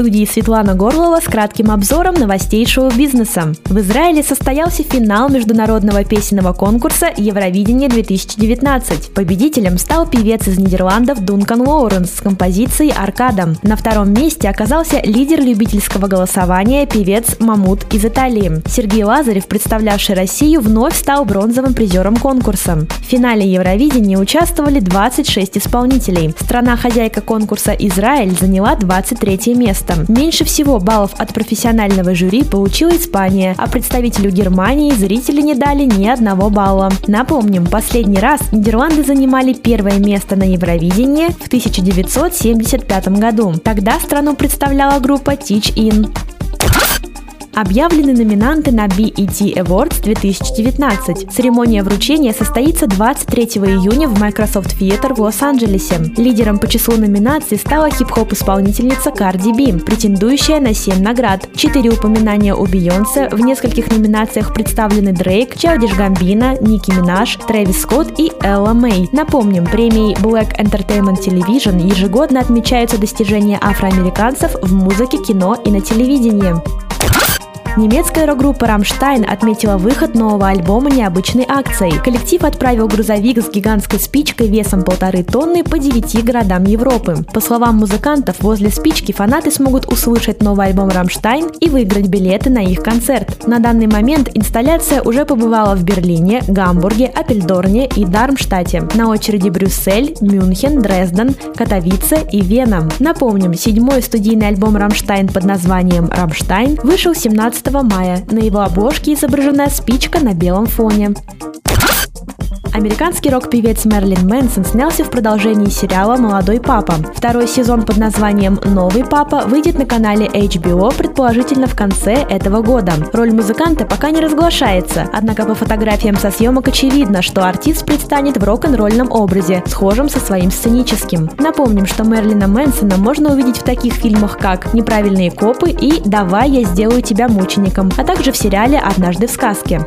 Студии Светлана Горлова с кратким обзором новостей шоу-бизнеса. В Израиле состоялся финал международного песенного конкурса «Евровидение-2019». Победителем стал певец из Нидерландов Дункан Лоуренс с композицией «Аркада». На втором месте оказался лидер любительского голосования певец Мамут из Италии. Сергей Лазарев, представлявший Россию, вновь стал бронзовым призером конкурса. В финале Евровидения участвовали 26 исполнителей. Страна-хозяйка конкурса Израиль заняла 23 место. Меньше всего баллов от профессионального жюри получила Испания, а представителю Германии зрители не дали ни одного балла. Напомним, последний раз Нидерланды занимали первое место на Евровидении в 1975 году. Тогда страну представляла группа Teach In. Объявлены номинанты на BET Awards 2019. Церемония вручения состоится 23 июня в Microsoft Theater в Лос-Анджелесе. Лидером по числу номинаций стала хип-хоп-исполнительница Cardi B, претендующая на 7 наград. Четыре упоминания у Бейонсе, в нескольких номинациях представлены Дрейк, Чаудиш Гамбино, Ники Минаж, Трэвис Скотт и Элла Мэй. Напомним, премией Black Entertainment Television ежегодно отмечаются достижения афроамериканцев в музыке, кино и на телевидении. Немецкая рок-группа «Рамштайн» отметила выход нового альбома необычной акцией. Коллектив отправил грузовик с гигантской спичкой весом полторы тонны по девяти городам Европы. По словам музыкантов, возле спички фанаты смогут услышать новый альбом «Рамштайн» и выиграть билеты на их концерт. На данный момент инсталляция уже побывала в Берлине, Гамбурге, Апельдорне и Дармштадте. На очереди Брюссель, Мюнхен, Дрезден, Катовице и Вена. Напомним, седьмой студийный альбом «Рамштайн» под названием «Рамштайн» вышел 17 мая. На его обложке изображена спичка на белом фоне. Американский рок-певец Мерлин Мэнсон снялся в продолжении сериала «Молодой папа». Второй сезон под названием «Новый папа» выйдет на канале HBO, предположительно в конце этого года. Роль музыканта пока не разглашается, однако по фотографиям со съемок очевидно, что артист предстанет в рок-н-ролльном образе, схожем со своим сценическим. Напомним, что Мерлина Мэнсона можно увидеть в таких фильмах, как «Неправильные копы» и «Давай я сделаю тебя мучеником», а также в сериале «Однажды в сказке».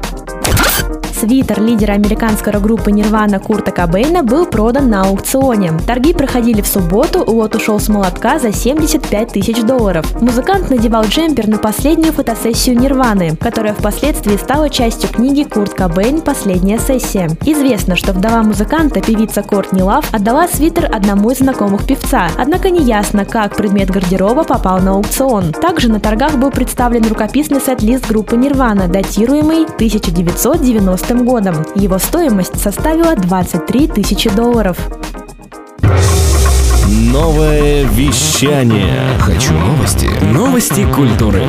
Свитер лидера американской рок-группы Нирвана Курта Кобейна был продан на аукционе. Торги проходили в субботу, лот ушел с молотка за 75 тысяч долларов. Музыкант надевал джемпер на последнюю фотосессию Нирваны, которая впоследствии стала частью книги Курт Кобейн «Последняя сессия». Известно, что вдова музыканта, певица Кортни Лав, отдала свитер одному из знакомых певца, однако не ясно, как предмет гардероба попал на аукцион. Также на торгах был представлен рукописный сет-лист группы Нирвана, датируемый 1990 годом. Его стоимость составила 23 тысячи долларов. Новое вещание. Хочу новости. Новости культуры.